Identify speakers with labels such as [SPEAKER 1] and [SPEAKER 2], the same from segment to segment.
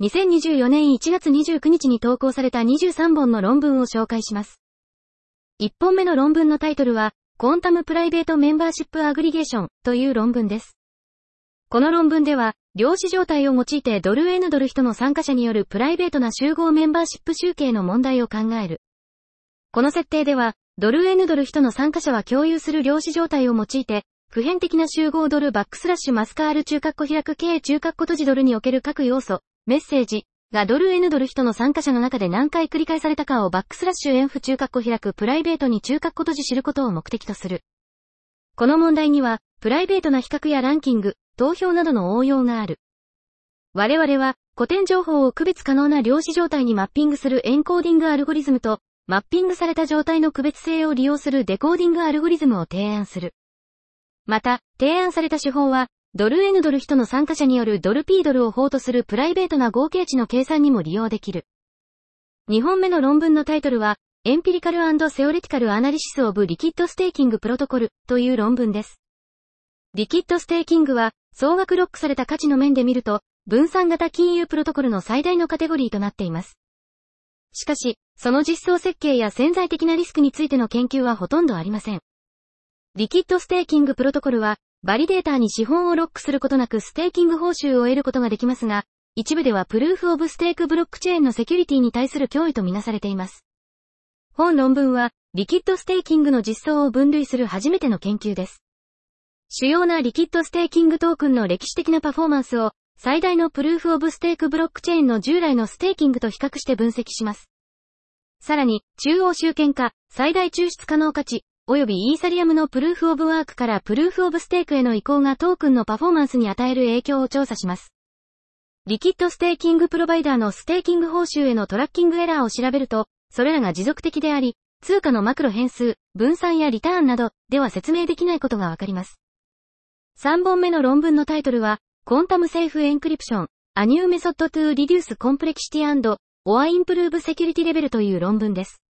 [SPEAKER 1] 2024年1月29日に投稿された23本の論文を紹介します。1本目の論文のタイトルは、コンタムプライベートメンバーシップアグリゲーションという論文です。この論文では、量子状態を用いてドル N ドル人の参加者によるプライベートな集合メンバーシップ集計の問題を考える。この設定では、ドル N ドル人の参加者は共有する量子状態を用いて、普遍的な集合ドルバックスラッシュ mathcal 中括弧開く K 中括弧閉じドルにおける各要素、メッセージがドル N ドル人の参加者の中で何回繰り返されたかをバックスラッシュ N 符中括弧開くプライベートに中括弧閉じ知ることを目的とする。この問題には、プライベートな比較やランキング、投票などの応用がある。我々は、古典情報を区別可能な量子状態にマッピングするエンコーディングアルゴリズムと、マッピングされた状態の区別性を利用するデコーディングアルゴリズムを提案する。また、提案された手法は、ドル N ドル人の参加者によるドル P ドルを法とするプライベートな合計値の計算にも利用できる。2本目の論文のタイトルは、 Empirical Theoretical Analysis of Liquid Staking Protocol という論文です。 Liquid Staking は、総額ロックされた価値の面で見ると、分散型金融プロトコルの最大のカテゴリーとなっています。しかし、その実装設計や潜在的なリスクについての研究はほとんどありません。Liquid Staking Protocol は、バリデーターに資本をロックすることなくステーキング報酬を得ることができますが、一部では Proof of Stake ブロックチェーンのセキュリティに対する脅威とみなされています。本論文は、 Liquid Staking の実装を分類する初めての研究です。主要な Liquid Staking トークンの歴史的なパフォーマンスを、最大の Proof of Stake ブロックチェーンの従来のステーキングと比較して分析します。さらに、中央集権化、最大抽出可能価値、及びイーサリアムの Proof of Work から Proof of Stake への移行がトークンのパフォーマンスに与える影響を調査します。 Liquid Staking プロバイダーのステーキング報酬への Tracking Error を調べると、それらが持続的であり、通貨のマクロ変数、分散やリターンなどでは説明できないことがわかります。3本目の論文のタイトルは、 Quantum-Safe Encryption、A New Method to Reduce Complexityオアインプルーブセキュリティレベルという論文です。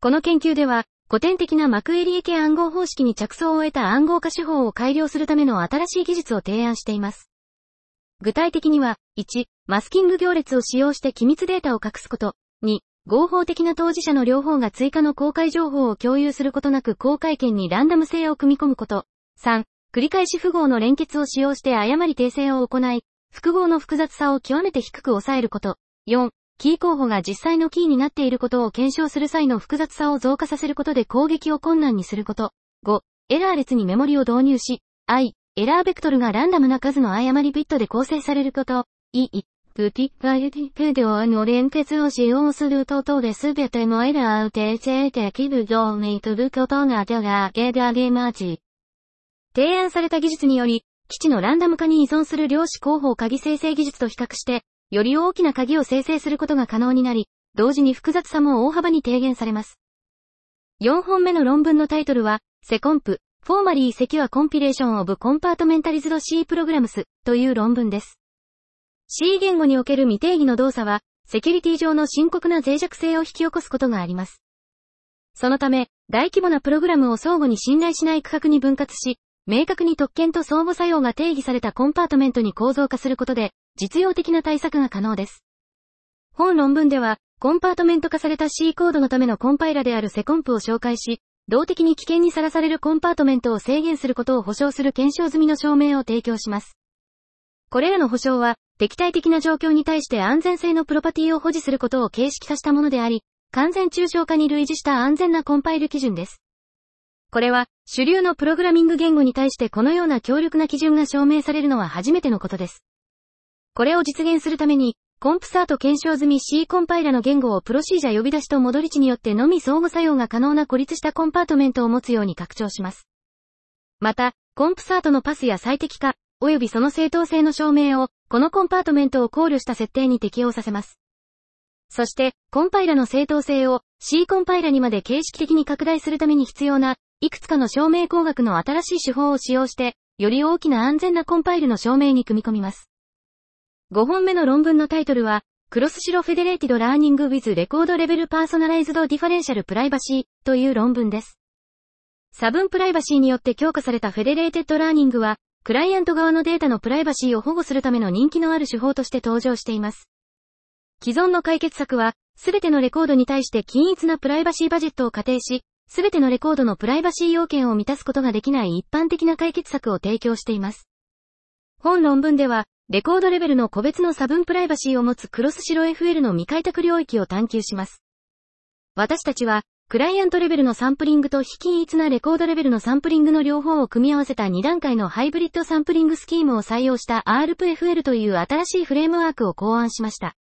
[SPEAKER 1] この研究では、古典的なマクエリエ系暗号方式に着想を得た暗号化手法を改良するための新しい技術を提案しています。具体的には、1、マスキング行列を使用して機密データを隠すこと。2、合法的な当事者の両方が追加の公開情報を共有することなく公開権にランダム性を組み込むこと。3、繰り返し符号の連結を使用して誤り訂正を行い、複合の複雑さを極めて低く抑えること。4、キー候補が実際のキーになっていることを検証する際の複雑さを増加させることで攻撃を困難にすること。5、エラー列にメモリを導入し、i、エラーベクトルがランダムな数の誤りビットで構成されること。e、プティガイティプデオの連結を使用することで全てのエラーを訂正できるようにすることがでがげだげまじ。提案された技術により、基底のランダム化に依存する量子広報鍵生成技術と比較して、より大きな鍵を生成することが可能になり、同時に複雑さも大幅に低減されます。4本目の論文のタイトルは、セコンプ、フォーマリーセキュアコンピレーションオブコンパートメンタリズド C プログラムスという論文です。C 言語における未定義の動作は、セキュリティ上の深刻な脆弱性を引き起こすことがあります。そのため、大規模なプログラムを相互に信頼しない区画に分割し、明確に特権と相互作用が定義されたコンパートメントに構造化することで、実用的な対策が可能です。本論文では、コンパートメント化された C コードのためのコンパイラであるセコンプを紹介し、動的に危険にさらされるコンパートメントを制限することを保証する検証済みの証明を提供します。これらの保証は、敵対的な状況に対して安全性のプロパティを保持することを形式化したものであり、完全抽象化に類似した安全なコンパイル基準です。これは、主流のプログラミング言語に対してこのような強力な基準が証明されるのは初めてのことです。これを実現するために、コンプサート検証済み C コンパイラの言語をプロシージャ呼び出しと戻り値によってのみ相互作用が可能な孤立したコンパートメントを持つように拡張します。また、コンプサートのパスや最適化、及びその正当性の証明を、このコンパートメントを考慮した設定に適用させます。そして、コンパイラの正当性を C コンパイラにまで形式的に拡大するために必要な、いくつかの証明工学の新しい手法を使用して、より大きな安全なコンパイルの証明に組み込みます。5本目の論文のタイトルは、 Cross-Silo Federated Learning with Record-Level Personalized Differential Privacy という論文です。差分プライバシーによって強化された Federated Learning は、クライアント側のデータのプライバシーを保護するための人気のある手法として登場しています。既存の解決策は、すべてのレコードに対して均一なプライバシーバジェットを仮定し、すべてのレコードのプライバシー要件を満たすことができない一般的な解決策を提供しています。本論文では、レコードレベルの個別の差分プライバシーを持つクロスシロ FL の未開拓領域を探求します。私たちは、クライアントレベルのサンプリングと非均一なレコードレベルのサンプリングの両方を組み合わせた2段階のハイブリッドサンプリングスキームを採用した ARPFL という新しいフレームワークを考案しました。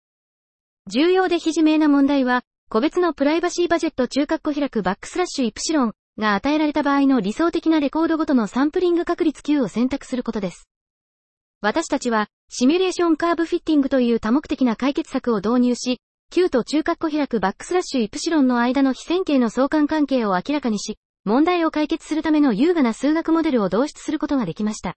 [SPEAKER 1] 重要で非自明な問題は、個別のプライバシーバジェット中括弧開くバックスラッシュイプシロンが与えられた場合の理想的なレコードごとのサンプリング確率 Q を選択することです。私たちは、シミュレーションカーブフィッティングという多目的な解決策を導入し、Q と中括弧開くバックスラッシュイプシロンの間の非線形の相関関係を明らかにし、問題を解決するための優雅な数学モデルを導出することができました。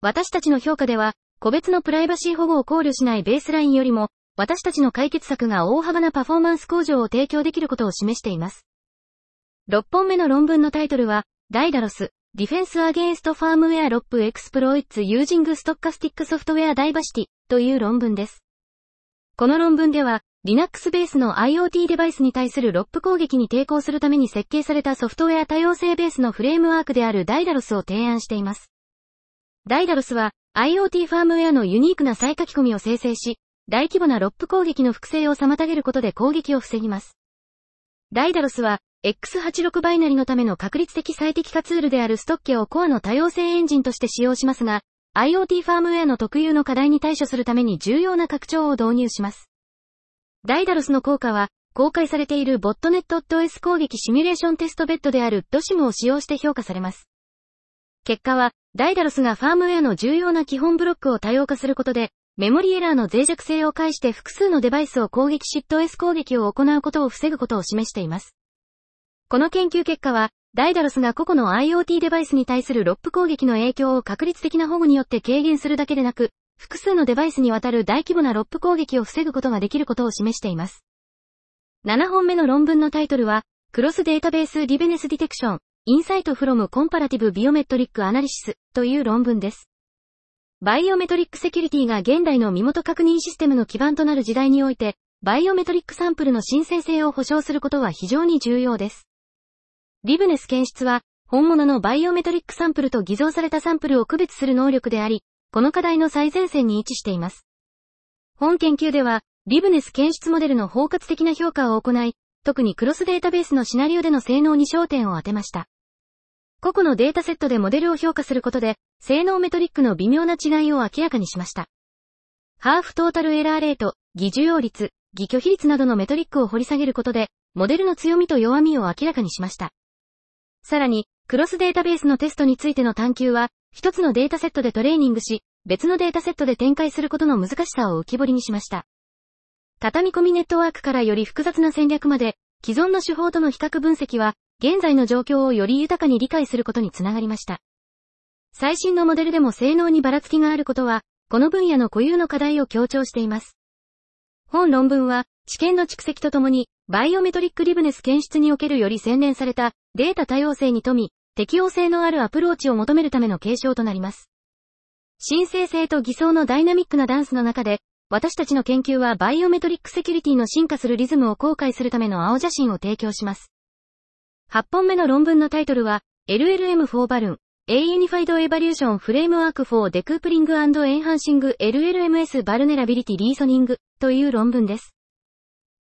[SPEAKER 1] 私たちの評価では、個別のプライバシー保護を考慮しないベースラインよりも、私たちの解決策が大幅なパフォーマンス向上を提供できることを示しています。6本目の論文のタイトルは、ダイダロス、ディフェンスアゲンストファームウェアロップエクスプロイッツユージングストッカスティックソフトウェアダイバシティという論文です。この論文では、Linux ベースの IoT デバイスに対する ROP 攻撃に抵抗するために設計されたソフトウェア多様性ベースのフレームワークであるダイダロスを提案しています。ダイダロスは IoT ファームウェアのユニークな再書き込みを生成し、大規模なロップ攻撃の複製を妨げることで攻撃を防ぎます。ダイダロスは、X86 バイナリのための確率的最適化ツールであるストッケをコアの多様性エンジンとして使用しますが、IoT ファームウェアの特有の課題に対処するために重要な拡張を導入します。ダイダロスの効果は、公開されているボットネット OS 攻撃シミュレーションテストベッドである DOSIM を使用して評価されます。結果は、ダイダロスがファームウェアの重要な基本ブロックを多様化することで、メモリエラーの脆弱性を介して複数のデバイスを攻撃し TOS 攻撃を行うことを防ぐことを示しています。この研究結果は、ダイダロスが個々の IoT デバイスに対するロップ攻撃の影響を確率的な保護によって軽減するだけでなく、複数のデバイスにわたる大規模なロップ攻撃を防ぐことができることを示しています。7本目の論文のタイトルは、Cross-Database Liveness Detection、Insights from Comparative Biometric Analysis という論文です。 Biometric Security が現代の身元確認システムの基盤となる時代において、 Biometric サンプルの真正性を保証することは非常に重要です。 Liveness 検出は、本物の Biometric サンプルと偽造されたサンプルを区別する能力であり、この課題の最前線に位置しています。本研究では、 Liveness 検出モデルの包括的な評価を行い、特にクロスデータベースのシナリオでの性能に焦点を当てました。個々のデータセットでモデルを評価することで、性能メトリックの微妙な違いを明らかにしました。ハーフトータルエラーレート、偽受容率、偽拒否率などのメトリックを掘り下げることで、モデルの強みと弱みを明らかにしました。さらに、クロスデータベースのテストについての探求は、一つのデータセットでトレーニングし、別のデータセットで展開することの難しさを浮き彫りにしました。畳み込みネットワークからより複雑な戦略まで、既存の手法との比較分析は、現在の状況をより豊かに理解することにつながりました。最新のモデルでも性能にばらつきがあることは、この分野の固有の課題を強調しています。本論文は、知見の蓄積とともに、バイオメトリックリブネス検出におけるより洗練されたデータ多様性に富み、適応性のあるアプローチを求めるための継承となります。申請性と偽装のダイナミックなダンスの中で、私たちの研究はバイオメトリックセキュリティの進化するリズムを公開するための青写真を提供します。8本目の論文のタイトルは、LLM for Balloon, A Unified Evaluation Framework for Decoupling and Enhancing LLMS Vulnerability Reasoning という論文です。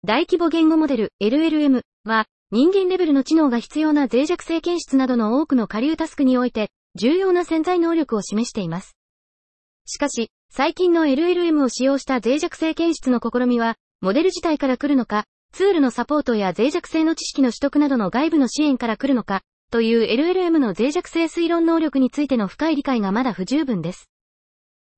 [SPEAKER 1] 大規模言語モデル LLM は、人間レベルの知能が必要な脆弱性検出などの多くの下流タスクにおいて、重要な潜在能力を示しています。しかし、最近の LLM を使用した脆弱性検出の試みは、モデル自体から来るのか、ツールのサポートや脆弱性の知識の取得などの外部の支援から来るのか、という LLM の脆弱性推論能力についての深い理解がまだ不十分です。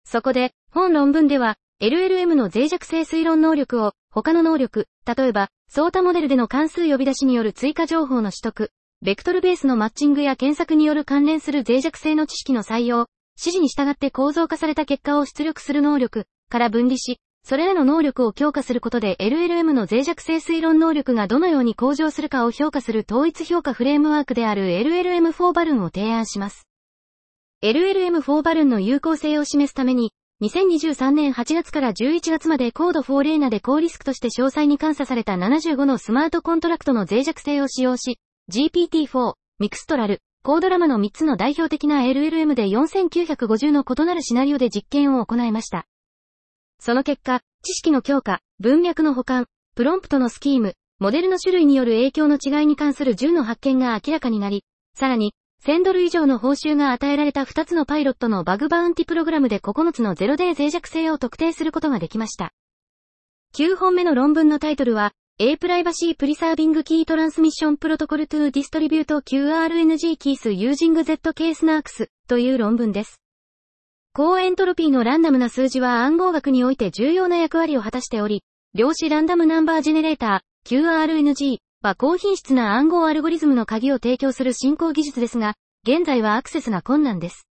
[SPEAKER 1] そこで、本論文では、LLM の脆弱性推論能力を他の能力、例えば、ソータモデルでの関数呼び出しによる追加情報の取得、ベクトルベースのマッチングや検索による関連する脆弱性の知識の採用、指示に従って構造化された結果を出力する能力から分離し、それらの能力を強化することで LLM の脆弱性推論能力がどのように向上するかを評価する統一評価フレームワークである LLM4 バルーンを提案します。LLM4 バルーンの有効性を示すために、2023年8月から11月までコード4レーナで高リスクとして詳細に監査された75のスマートコントラクトの脆弱性を使用し、GPT-4、ミクストラル、コードラマの3つの代表的な LLM で4950の異なるシナリオで実験を行いました。その結果、知識の強化、文脈の保管、プロンプトのスキーム、モデルの種類による影響の違いに関する10の発見が明らかになり、さらに、1000ドル以上の報酬が与えられた2つのパイロットのバグバウンティプログラムで9つのゼロデー脆弱性を特定することができました。9本目の論文のタイトルは、A プライバシープリサービングキートランスミッションプロトコルトゥディストリビュート QRNG キースユージング Z ケースナークスという論文です。高エントロピーのランダムな数字は暗号学において重要な役割を果たしており、量子 Random Number Generator、QRNG は高品質な暗号アルゴリズムの鍵を提供する新興技術ですが、現在はアクセスが困難です。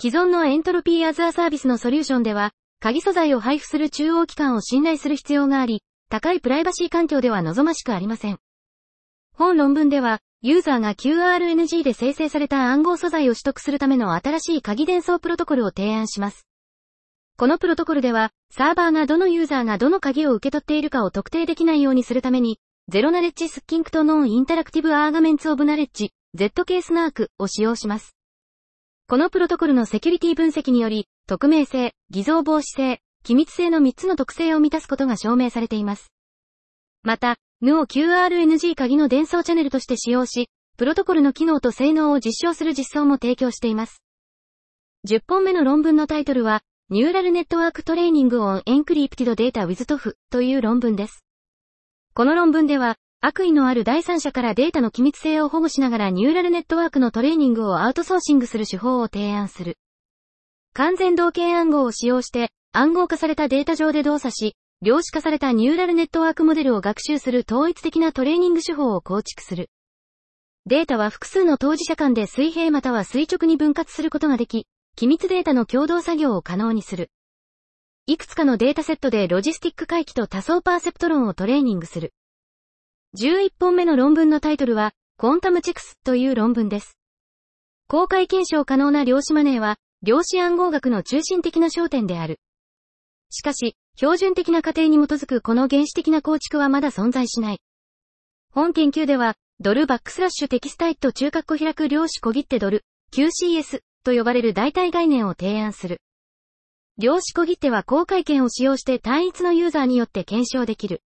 [SPEAKER 1] 既存の Entropy as a Service のソリューションでは、鍵素材を配布する中央機関を信頼する必要があり、高いプライバシー環境では望ましくありません。本論文では、ユーザーが QRNG で生成された暗号素材を取得するための新しい鍵伝送プロトコルを提案します。このプロトコルでは、サーバーがどのユーザーがどの鍵を受け取っているかを特定できないようにするために、ゼロナレッジスッキンクトノンインタラクティブアーガメンツオブナレッジ、Z ケースナークを使用します。このプロトコルのセキュリティ分析により、匿名性、偽造防止性、機密性の3つの特性を満たすことが証明されています。また、NU を QRNG 鍵の伝送チャンネルとして使用し、プロトコルの機能と性能を実証する実装も提供しています。10本目の論文のタイトルは、 Neural Network Training on Encrypted Data with TFHE という論文です。この論文では、悪意のある第三者からデータの機密性を保護しながらニューラルネットワークのトレーニングをアウトソーシングする手法を提案する。完全同型暗号を使用して暗号化されたデータ上で動作し、量子化されたニューラルネットワークモデルを学習する統一的なトレーニング手法を構築する。データは複数の当事者間で水平または垂直に分割することができ、機密データの共同作業を可能にする。いくつかのデータセットでロジスティック回帰と多層パーセプト論をトレーニングする。11本目の論文のタイトルは、コンタムチェクスという論文です。公開検証可能な量子マネーは、量子暗号学の中心的な焦点である。しかし、標準的な過程に基づくこの原始的な構築はまだ存在しない。本研究では、ドルバックスラッシュテキスタイト中括弧開く量子小切手ドル、QCS と呼ばれる代替概念を提案する。量子小切手は公開権を使用して単一のユーザーによって検証できる。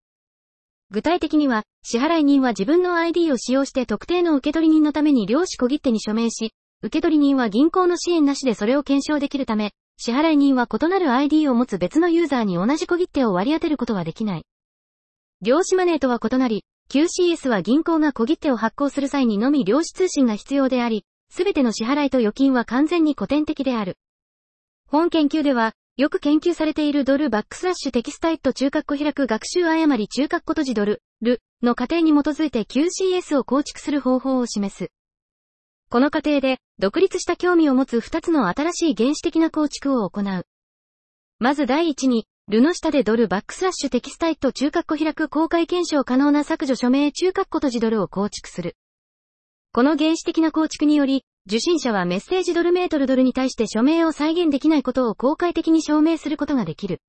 [SPEAKER 1] 具体的には、支払い人は自分の ID を使用して特定の受取人のために量子小切手に署名し、受取人は銀行の支援なしでそれを検証できるため、支払い人は異なる ID を持つ別のユーザーに同じ小切手を割り当てることはできない。量子マネーとは異なり、QCS は銀行が小切手を発行する際にのみ量子通信が必要であり、すべての支払いと預金は完全に古典的である。本研究では、よく研究されているドルバックスラッシュテキスタイト中括弧開く学習誤り中括弧閉じドル、ルの過程に基づいて QCS を構築する方法を示す。この過程で、独立した興味を持つ2つの新しい原始的な構築を行う。まず第一に、ルの下でドルバックスラッシュテキスタイト中括弧開く公開検証可能な削除署名中括弧閉じドルを構築する。この原始的な構築により、受信者はメッセージドルメートルドルに対して署名を再現できないことを公開的に証明することができる。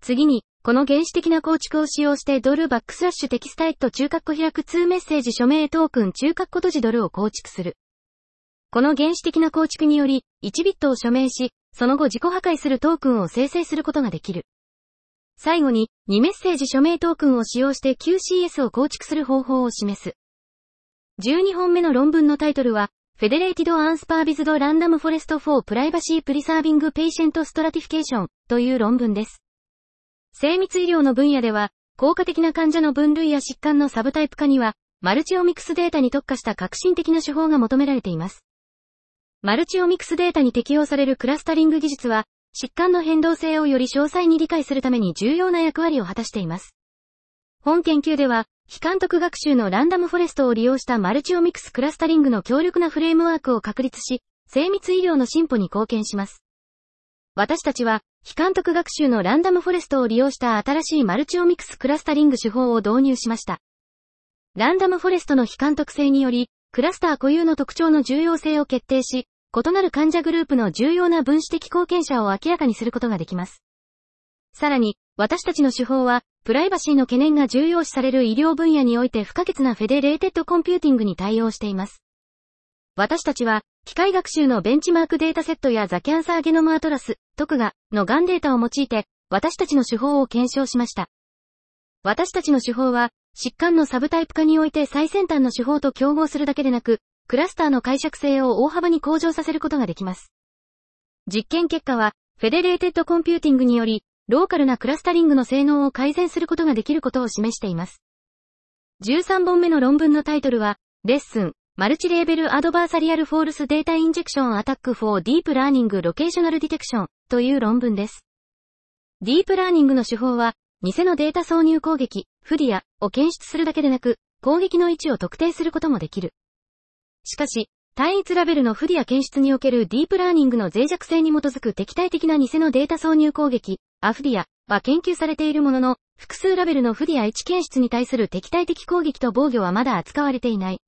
[SPEAKER 1] 次に、この原始的な構築を使用してドルバックスラッシュテキスタイト中括弧開く2メッセージ署名トークン中括弧閉じドルを構築する。この原始的な構築により、1ビットを署名し、その後自己破壊するトークンを生成することができる。最後に、2メッセージ署名トークンを使用して QCS を構築する方法を示す。12本目の論文のタイトルは、Federated Unsupervised Random Forest for Privacy Preserving Patient Stratification という論文です。精密医療の分野では、効果的な患者の分類や疾患のサブタイプ化には、マルチオミクスデータに特化した革新的な手法が求められています。マルチオミクスデータに適用されるクラスタリング技術は、疾患の変動性をより詳細に理解するために重要な役割を果たしています。本研究では、非監督学習のランダムフォレストを利用したマルチオミクスクラスタリングの強力なフレームワークを確立し、精密医療の進歩に貢献します。私たちは、非監督学習のランダムフォレストを利用した新しいマルチオミクスクラスタリング手法を導入しました。ランダムフォレストの非監督性により、クラスター固有の特徴の重要性を決定し、異なる患者グループの重要な分子的貢献者を明らかにすることができます。さらに、私たちの手法は、プライバシーの懸念が重要視される医療分野において不可欠な federated computing に対応しています。私たちは、機械学習のベンチマークデータセットや The Cancer Genome Atlas、TCGA、のガンデータを用いて、私たちの手法を検証しました。私たちの手法は、疾患のサブタイプ化において最先端の手法と競合するだけでなく、クラスターの解釈性を大幅に向上させることができます。実験結果は、 federated computing により、ローカルなクラスタリングの性能を改善することができることを示しています。13本目の論文のタイトルは、 LESSON、Multi-Label Adversarial False Data Injection Attack for Deep Learning Locational Detection という論文です。ディープラーニングの手法は、偽のデータ挿入攻撃、 FDIA を検出するだけでなく、攻撃の位置を特定することもできる。しかし、単一ラベルの FDIA 検出におけるディープラーニングの脆弱性に基づく敵対的な偽のデータ挿入攻撃、 AFDIA は研究されているものの、複数ラベルの FDIA 1検出に対する敵対的攻撃と防御はまだ扱われていない。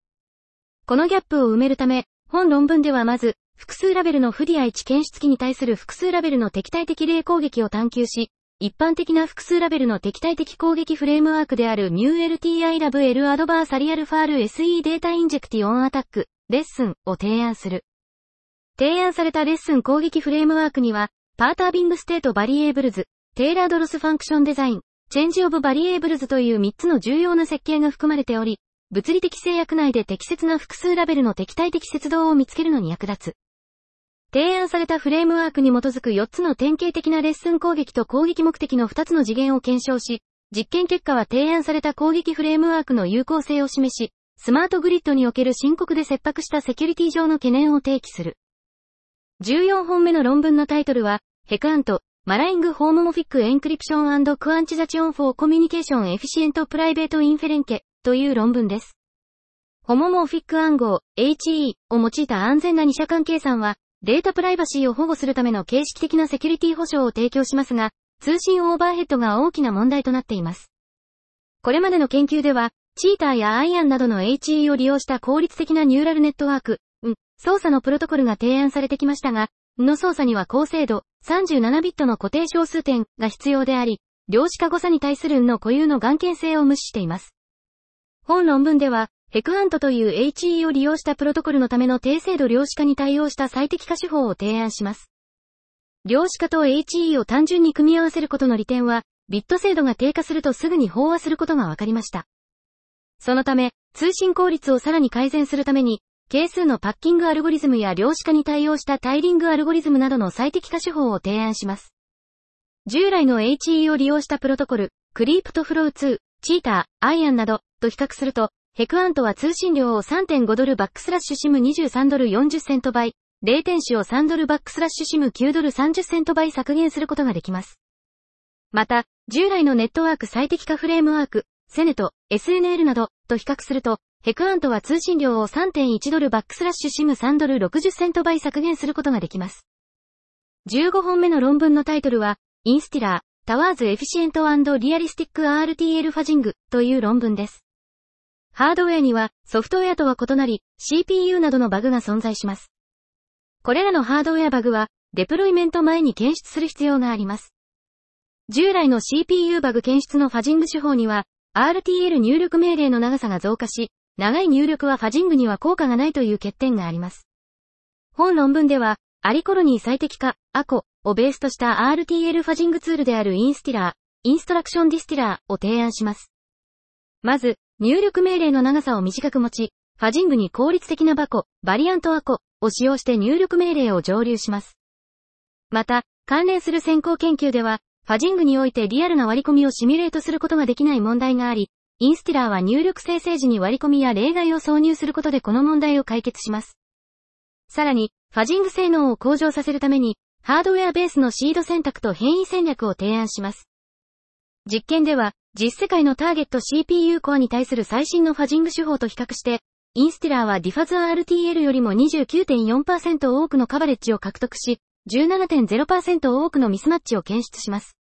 [SPEAKER 1] このギャップを埋めるため、本論文ではまず、複数ラベルの FDIA 1検出器に対する複数ラベルの敵対的例攻撃を探求し、一般的な複数ラベルの敵対的攻撃フレームワークである MuLTI Lab L アドバーサリアルファール SE データインジェクティオンアタックレッスンを提案する。提案された LESSON 攻撃フレームワークには、 Perturbing State Variables、Tailored Loss Function Design、Change of Variables という3つの重要な設計が含まれており、物理的制約内で適切な複数ラベルの敵対的摂動を見つけるのに役立つ。提案されたフレームワークに基づく4つの典型的な LESSON 攻撃と攻撃目的の2つの次元を検証し、実験結果は提案された攻撃フレームワークの有効性を示し、スマートグリッドにおける深刻で切迫したセキュリティ上の懸念を提起する。14本目の論文のタイトルは、 HEQuant、Marrying Homomorphic Encryption Quantization for Communication Efficient Private Inference という論文です。ホモモフィック暗号 HE を用いた安全な二者間計算は、データプライバシーを保護するための形式的なセキュリティ保障を提供しますが、通信オーバーヘッドが大きな問題となっています。これまでの研究では、チーターやアイアンなどの HE を利用した効率的なニューラルネットワーク、ん、操作のプロトコルが提案されてきましたが、の操作には高精度、37ビットの固定小数点が必要であり、量子化誤差に対するんの固有の眼見性を無視しています。本論文では、ヘクアントという HE を利用したプロトコルのための低精度量子化に対応した最適化手法を提案します。量子化と HE を単純に組み合わせることの利点は、ビット精度が低下するとすぐに飽和することが分かりました。そのため、通信効率をさらに改善するために、係数のパッキングアルゴリズムや量子化に対応したタイリングアルゴリズムなどの最適化手法を提案します。従来の HE を利用したプロトコル、クリープトフロー2、チーター、アイアンなどと比較すると、HEQuant は通信量を3.5ドルバックスラッシュ sim 23ドル40セント倍、レイテンシを3ドルバックスラッシュ sim 9ドル30セント倍削減することができます。また、従来のネットワーク最適化フレームワーク、 SENet、SNL などと比較すると、 HEQuant は通信量を3.1ドルバックスラッシュ sim 3ドル60セント倍削減することができます。15本目の論文のタイトルは、 INSTILLER、Towards Efficientリアリスティック RTL ファジングという論文です。ハードウェアにはソフトウェアとは異なり CPU などのバグが存在します。これらのハードウェアバグはデプロイメント前に検出する必要があります。従来の CPU バグ検出のファジング手法には RTL 入力命令の長さが増加し、長い入力はファジングには効果がないという欠点があります。本論文では、アリコロニー最適化、 ACO をベースとした RTL ファジングツールである INSTILLER、Instruction Distiller を提案します。まず、入力命令の長さを短く保ち、ファジングに効率的な VACO、Variant ACO を使用して入力命令を蒸留します。また、関連する先行研究では、ファジングにおいてリアルな割り込みをシミュレートすることができない問題があり、 INSTILLER は入力生成時に割り込みや例外を挿入することでこの問題を解決します。さらに、ファジング性能を向上させるために、ハードウェアベースのシード選択と変異戦略を提案します。実験では、実世界のターゲット CPU コアに対する最新のファジング手法と比較して、 INSTILLER はディファズ RTL よりも29.4%多くのカバレッジを獲得し、17.0%多くのミスマッチを検出します。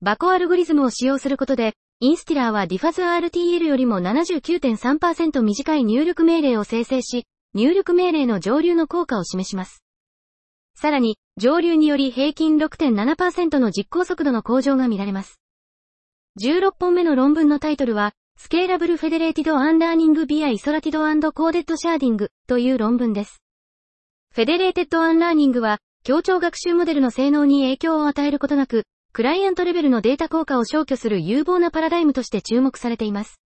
[SPEAKER 1] VACO アルゴリズムを使用することで、 INSTILLER はディファズ RTL よりも79.3%短い入力命令を生成し、入力命令の蒸留の効果を示します。さらに、蒸留により平均6.7%の実行速度の向上が見られます。16本目の論文のタイトルは、 Scalable Federated Unlearning via Isolated Coded Sharding という論文です。 federated unlearning は、協調学習モデルの性能に影響を与えることなく、クライアントレベルのデータ効果を消去する有望なパラダイムとして注目されています。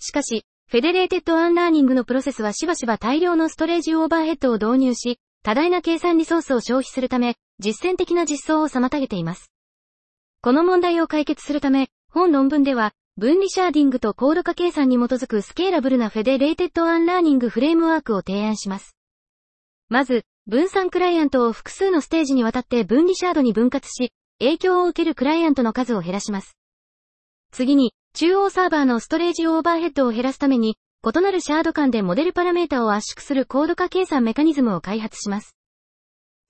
[SPEAKER 1] しかし、 federated unlearning のプロセスはしばしば大量のストレージオーバーヘッドを導入し、多大な計算リソースを消費するため、実践的な実装を妨げています。この問題を解決するため、本論文では、分離シャーディングとコード化計算に基づくスケーラブルな federated unlearning フレームワークを提案します。まず、分散クライアントを複数のステージにわたって分離シャードに分割し、影響を受けるクライアントの数を減らします。次に、中央サーバーのストレージオーバーヘッドを減らすために、異なるシャード間でモデルパラメータを圧縮するコード化計算メカニズムを開発します。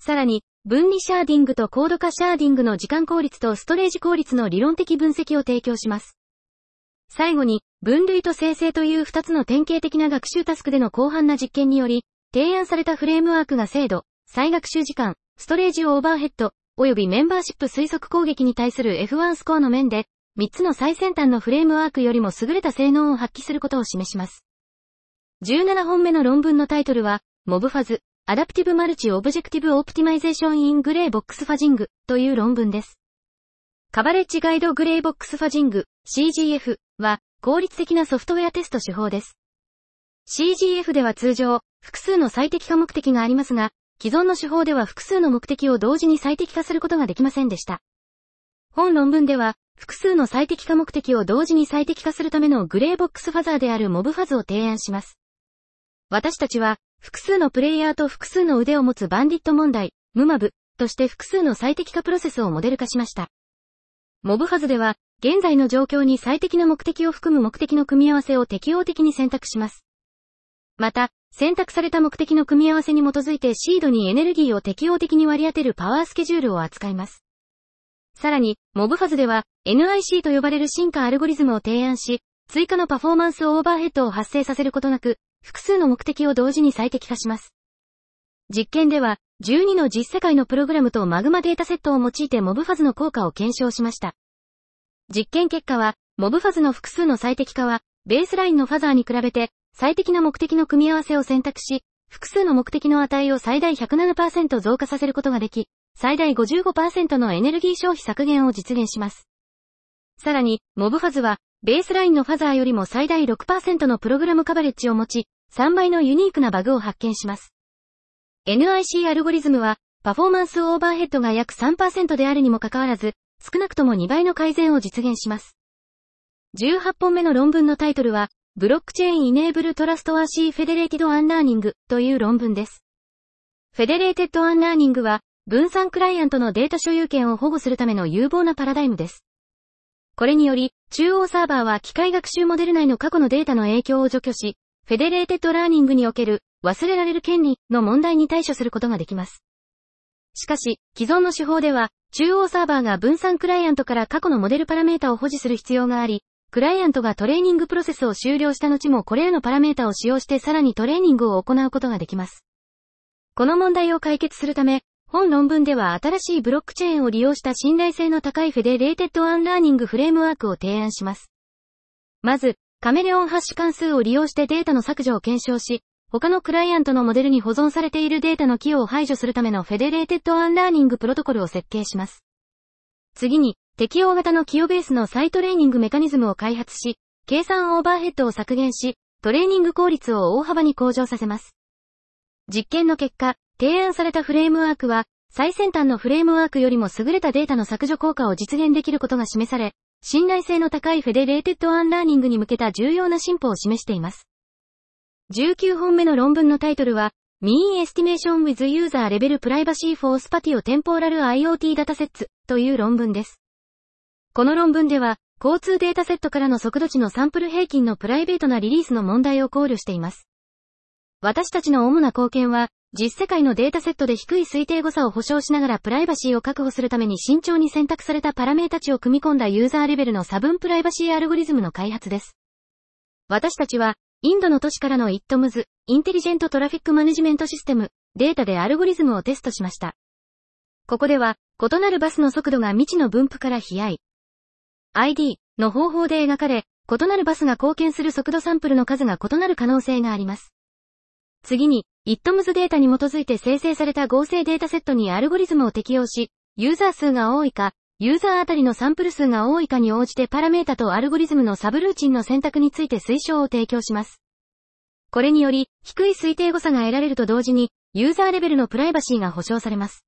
[SPEAKER 1] さらに、分離シャーディングとコード化シャーディングの時間効率とストレージ効率の理論的分析を提供します。最後に、分類と生成という2つの典型的な学習タスクでの広範な実験により、提案されたフレームワークが精度、再学習時間、ストレージオーバーヘッド、及びメンバーシップ推測攻撃に対する F1 スコアの面で、3つの最先端のフレームワークよりも優れた性能を発揮することを示します。17本目の論文のタイトルは、 MobFuzz、Adaptive Multi-objective Optimization in Gray-box Fuzzing という論文です。 Coverage-guided gray-box fuzzing CGF は効率的なソフトウェアテスト手法です。CGF では通常複数の最適化目的がありますが、既存の手法では複数の目的を同時に最適化することができませんでした。本論文では複数の最適化目的を同時に最適化するための gray-box fuzzer である MobFuzz を提案します。私たちは複数のプレイヤーと複数の腕を持つバンディット問題、ムマブ、として複数の最適化プロセスをモデル化しました。モブファズでは、現在の状況に最適な目的を含む目的の組み合わせを適応的に選択します。また、選択された目的の組み合わせに基づいてシードにエネルギーを適応的に割り当てるパワースケジュールを扱います。さらに、モブファズでは、NIC と呼ばれる進化アルゴリズムを提案し、追加のパフォーマンスオーバーヘッドを発生させることなく、複数の目的を同時に最適化します。実験では、12の実世界のプログラムとマグマデータセットを用いてモブファズの効果を検証しました。実験結果は、モブファズの複数の最適化は、ベースラインのファザーに比べて、最適な目的の組み合わせを選択し、複数の目的の値を最大107%増加させることができ、最大55%のエネルギー消費削減を実現します。さらに、 MobFuzz は、ベースラインのファザーよりも最大6%のプログラムカバレッジを持ち、3倍のユニークなバグを発見します。NIC アルゴリズムは、パフォーマンスオーバーヘッドが約3%であるにもかかわらず、少なくとも2倍の改善を実現します。18本目の論文のタイトルは、 Blockchain-enabled Trustworthy Federated Unlearning という論文です。 Federated unlearning は、分散クライアントのデータ所有権を保護するための有望なパラダイムです。これにより、中央サーバーは機械学習モデル内の過去のデータの影響を除去し、 federated learning における忘れられる権利の問題に対処することができます。しかし、既存の手法では、中央サーバーが分散クライアントから過去のモデルパラメータを保持する必要があり、クライアントがトレーニングプロセスを終了した後もこれらのパラメータを使用してさらにトレーニングを行うことができます。この問題を解決するため、本論文では新しいブロックチェーンを利用した信頼性の高い federated unlearning フレームワークを提案します。まず、カメレオンハッシュ関数を利用してデータの削除を検証し、他のクライアントのモデルに保存されているデータの寄与を排除するための federated unlearning プロトコルを設計します。次に、適応型の寄与ベースの再トレーニングメカニズムを開発し、計算オーバーヘッドを削減し、トレーニング効率を大幅に向上させます。実験の結果、提案されたフレームワークは、最先端のフレームワークよりも優れたデータの削除効果を実現できることが示され、信頼性の高い federated unlearning に向けた重要な進歩を示しています。19本目の論文のタイトルは、Mean Estimation with User Level Privacy for Spatio Temporal IoT Datasets という論文です。この論文では、交通データセットからの速度値のサンプル平均のプライベートなリリースの問題を考慮しています。私たちの主な貢献は、実世界のデータセットで低い推定誤差を保証しながらプライバシーを確保するために慎重に選択されたパラメータ値を組み込んだユーザーレベルの差分プライバシーアルゴリズムの開発です。私たちは、インドの都市からの ITMS、インテリジェントトラフィックマネジメントシステム、データでアルゴリズムをテストしました。ここでは、異なるバスの速度が未知の分布から飛合。ID の方法で描かれ、異なるバスが貢献する速度サンプルの数が異なる可能性があります。次に、ITMS データに基づいて生成された合成データセットにアルゴリズムを適用し、ユーザー数が多いか、ユーザーあたりのサンプル数が多いかに応じてパラメータとアルゴリズムのサブルーチンの選択について推奨を提供します。これにより、低い推定誤差が得られると同時に、ユーザーレベルのプライバシーが保証されます。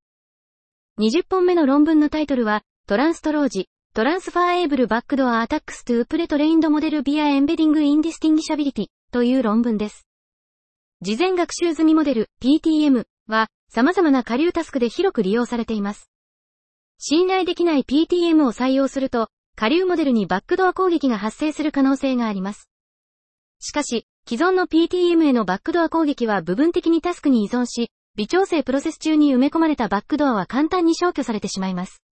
[SPEAKER 1] 20本目の論文のタイトルは、 TransTroj、Transferable Backdoor Attacks to Pre-trained Models via Embedding Indistinguishability という論文です。事前学習済みモデル PTM は様々な下流タスクで広く利用されています。信頼できない PTM を採用すると、下流モデルにバックドア攻撃が発生する可能性があります。しかし、既存の PTM へのバックドア攻撃は部分的にタスクに依存し、微調整プロセス中に埋め込まれたバックドアは簡単に消去されてしまいます。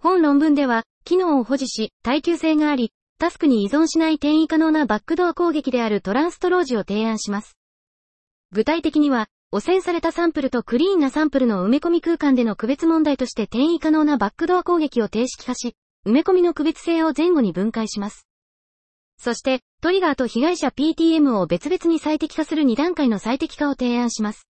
[SPEAKER 1] 本論文では、機能を保持し、耐久性があり、タスクに依存しない転移可能なバックドア攻撃であるトランストロージを提案します。具体的には、汚染されたサンプルとクリーンなサンプルの埋め込み空間での区別問題として転移可能なバックドア攻撃を定式化し、埋め込みの区別性を前後に分解します。そして、トリガーと被害者 PTM を別々に最適化する2段階の最適化を提案します。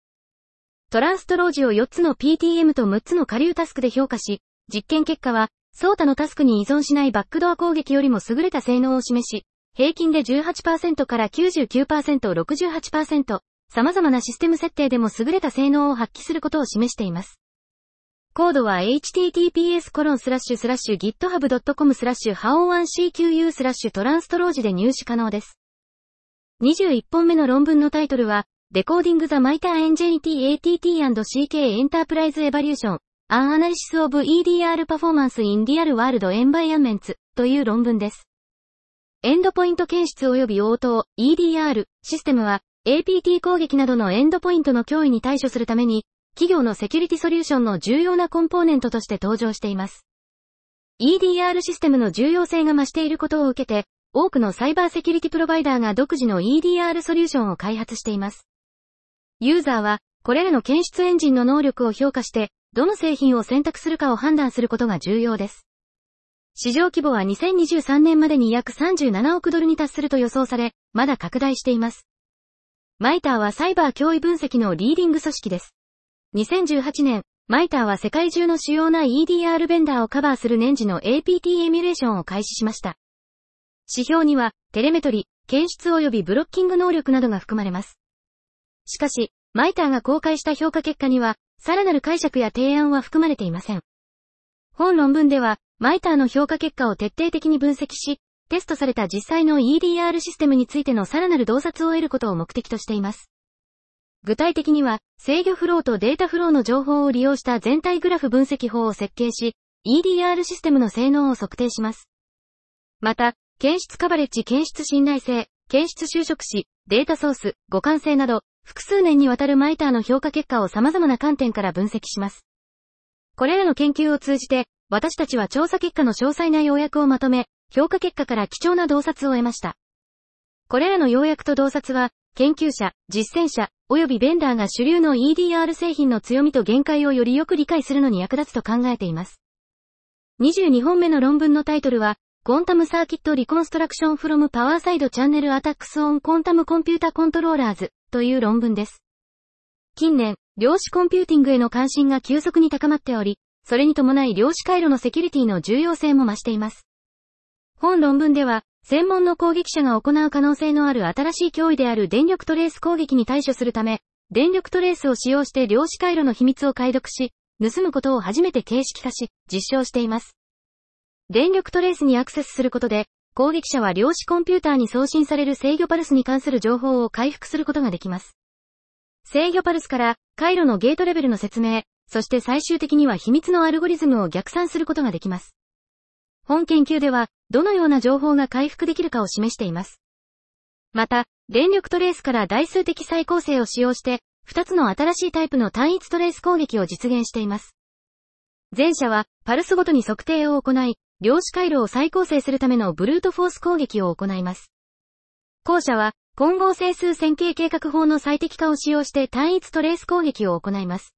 [SPEAKER 1] トランストロージを4つの PTM と6つの下流タスクで評価し、実験結果は、ソータのタスクに依存しないバックドア攻撃よりも優れた性能を示し、平均で18%から99%、68%、様々なシステム設定でも優れた性能を発揮することを示しています。コードは https://github.com スラッシュ how1cqu スラッシュトランストロージで入手可能です。21本目の論文のタイトルは、Decoding the MITRE NGT ATT and CK Enterprise Evaluation An Analysis of EDR Performance in Real World Environments という論文です。エンドポイント検出及び応答 EDR システムは APT 攻撃などのエンドポイントの脅威に対処するために、企業のセキュリティソリューションの重要なコンポーネントとして登場しています。EDR システムの重要性が増していることを受けて、多くのサイバーセキュリティプロバイダーが独自の EDR ソリューションを開発しています。ユーザーは、これらの検出エンジンの能力を評価して、どの製品を選択するかを判断することが重要です。市場規模は2023年までに約37億ドルに達すると予想され、まだ拡大しています。マイターはサイバー脅威分析のリーディング組織です。2018年、マイターは世界中の主要な EDR ベンダーをカバーする年次の APT エミュレーションを開始しました。指標には、テレメトリ、検出及びブロッキング能力などが含まれます。しかし、マイターが公開した評価結果には、さらなる解釈や提案は含まれていません。本論文では、マイターの評価結果を徹底的に分析し、テストされた実際の EDR システムについてのさらなる洞察を得ることを目的としています。具体的には、制御フローとデータフローの情報を利用した全体グラフ分析法を設計し、EDR システムの性能を測定します。また、検出カバレッジ検出信頼性、検出就職史、データソース、互換性など、複数年にわたるマイターの評価結果を様々な観点から分析します。これらの研究を通じて、私たちは調査結果の詳細な要約をまとめ、評価結果から貴重な洞察を得ました。これらの要約と洞察は、研究者、実践者、及びベンダーが主流の EDR 製品の強みと限界をよりよく理解するのに役立つと考えています。22本目の論文のタイトルは、 Quantum Circuit Reconstruction from Power Side Channel Attacks on Quantum Computer Controllers という論文です。近年、量子コンピューティングへの関心が急速に高まっており、それに伴い量子回路のセキュリティの重要性も増しています。本論文では、専門の攻撃者が行う可能性のある新しい脅威である電力トレース攻撃に対処するため、電力トレースを使用して量子回路の秘密を解読し、盗むことを初めて形式化し、実証しています。電力トレースにアクセスすることで、攻撃者は量子コンピューターに送信される制御パルスに関する情報を回復することができます。制御パルスから回路のゲートレベルの説明、そして最終的には秘密のアルゴリズムを逆算することができます。本研究では、どのような情報が回復できるかを示しています。また、電力トレースから代数的再構成を使用して、2つの新しいタイプの単一トレース攻撃を実現しています。前者は、パルスごとに測定を行い、量子回路を再構成するためのブルートフォース攻撃を行います。後者は、混合整数線形計画法の最適化を使用して単一トレース攻撃を行います。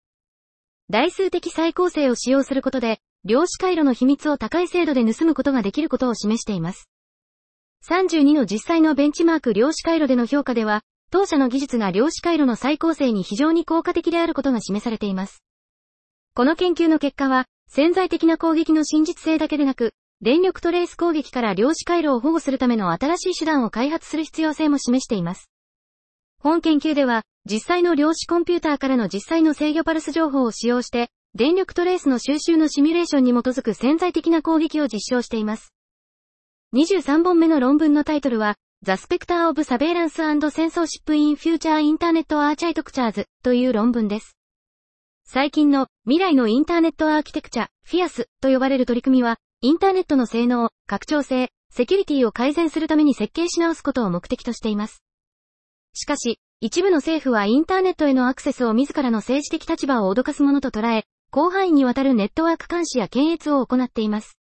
[SPEAKER 1] 代数的再構成を使用することで、量子回路の秘密を高い精度で盗むことができることを示しています。32の実際のベンチマーク量子回路での評価では、当社の技術が量子回路の再構成に非常に効果的であることが示されています。この研究の結果は、潜在的な攻撃の真実性だけでなく、電力トレース攻撃から量子回路を保護するための新しい手段を開発する必要性も示しています。本研究では、実際の量子コンピューターからの実際の制御パルス情報を使用して、電力トレースの収集のシミュレーションに基づく潜在的な攻撃を実証しています。23本目の論文のタイトルは、The Spectre of Surveillance and Censorship in Future Internet Architectures という論文です。最近の未来のインターネットアーキテクチャ、FIAS と呼ばれる取り組みは、インターネットの性能、拡張性、セキュリティを改善するために設計し直すことを目的としています。しかし、一部の政府はインターネットへのアクセスを自らの政治的立場を脅かすものと捉え、広範囲にわたるネットワーク監視や検閲を行っています。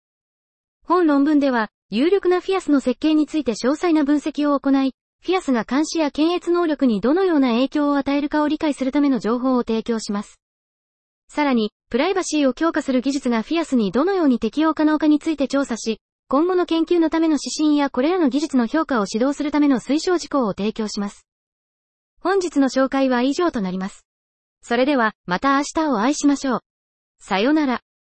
[SPEAKER 1] 本論文では、有力なフィアスの設計について詳細な分析を行い、フィアスが監視や検閲能力にどのような影響を与えるかを理解するための情報を提供します。さらに、プライバシーを強化する技術がフィアスにどのように適用可能かについて調査し、今後の研究のための指針やこれらの技術の評価を指導するための推奨事項を提供します。本日の紹介は以上となります。それでは、また明日をお会いしましょう。さよなら。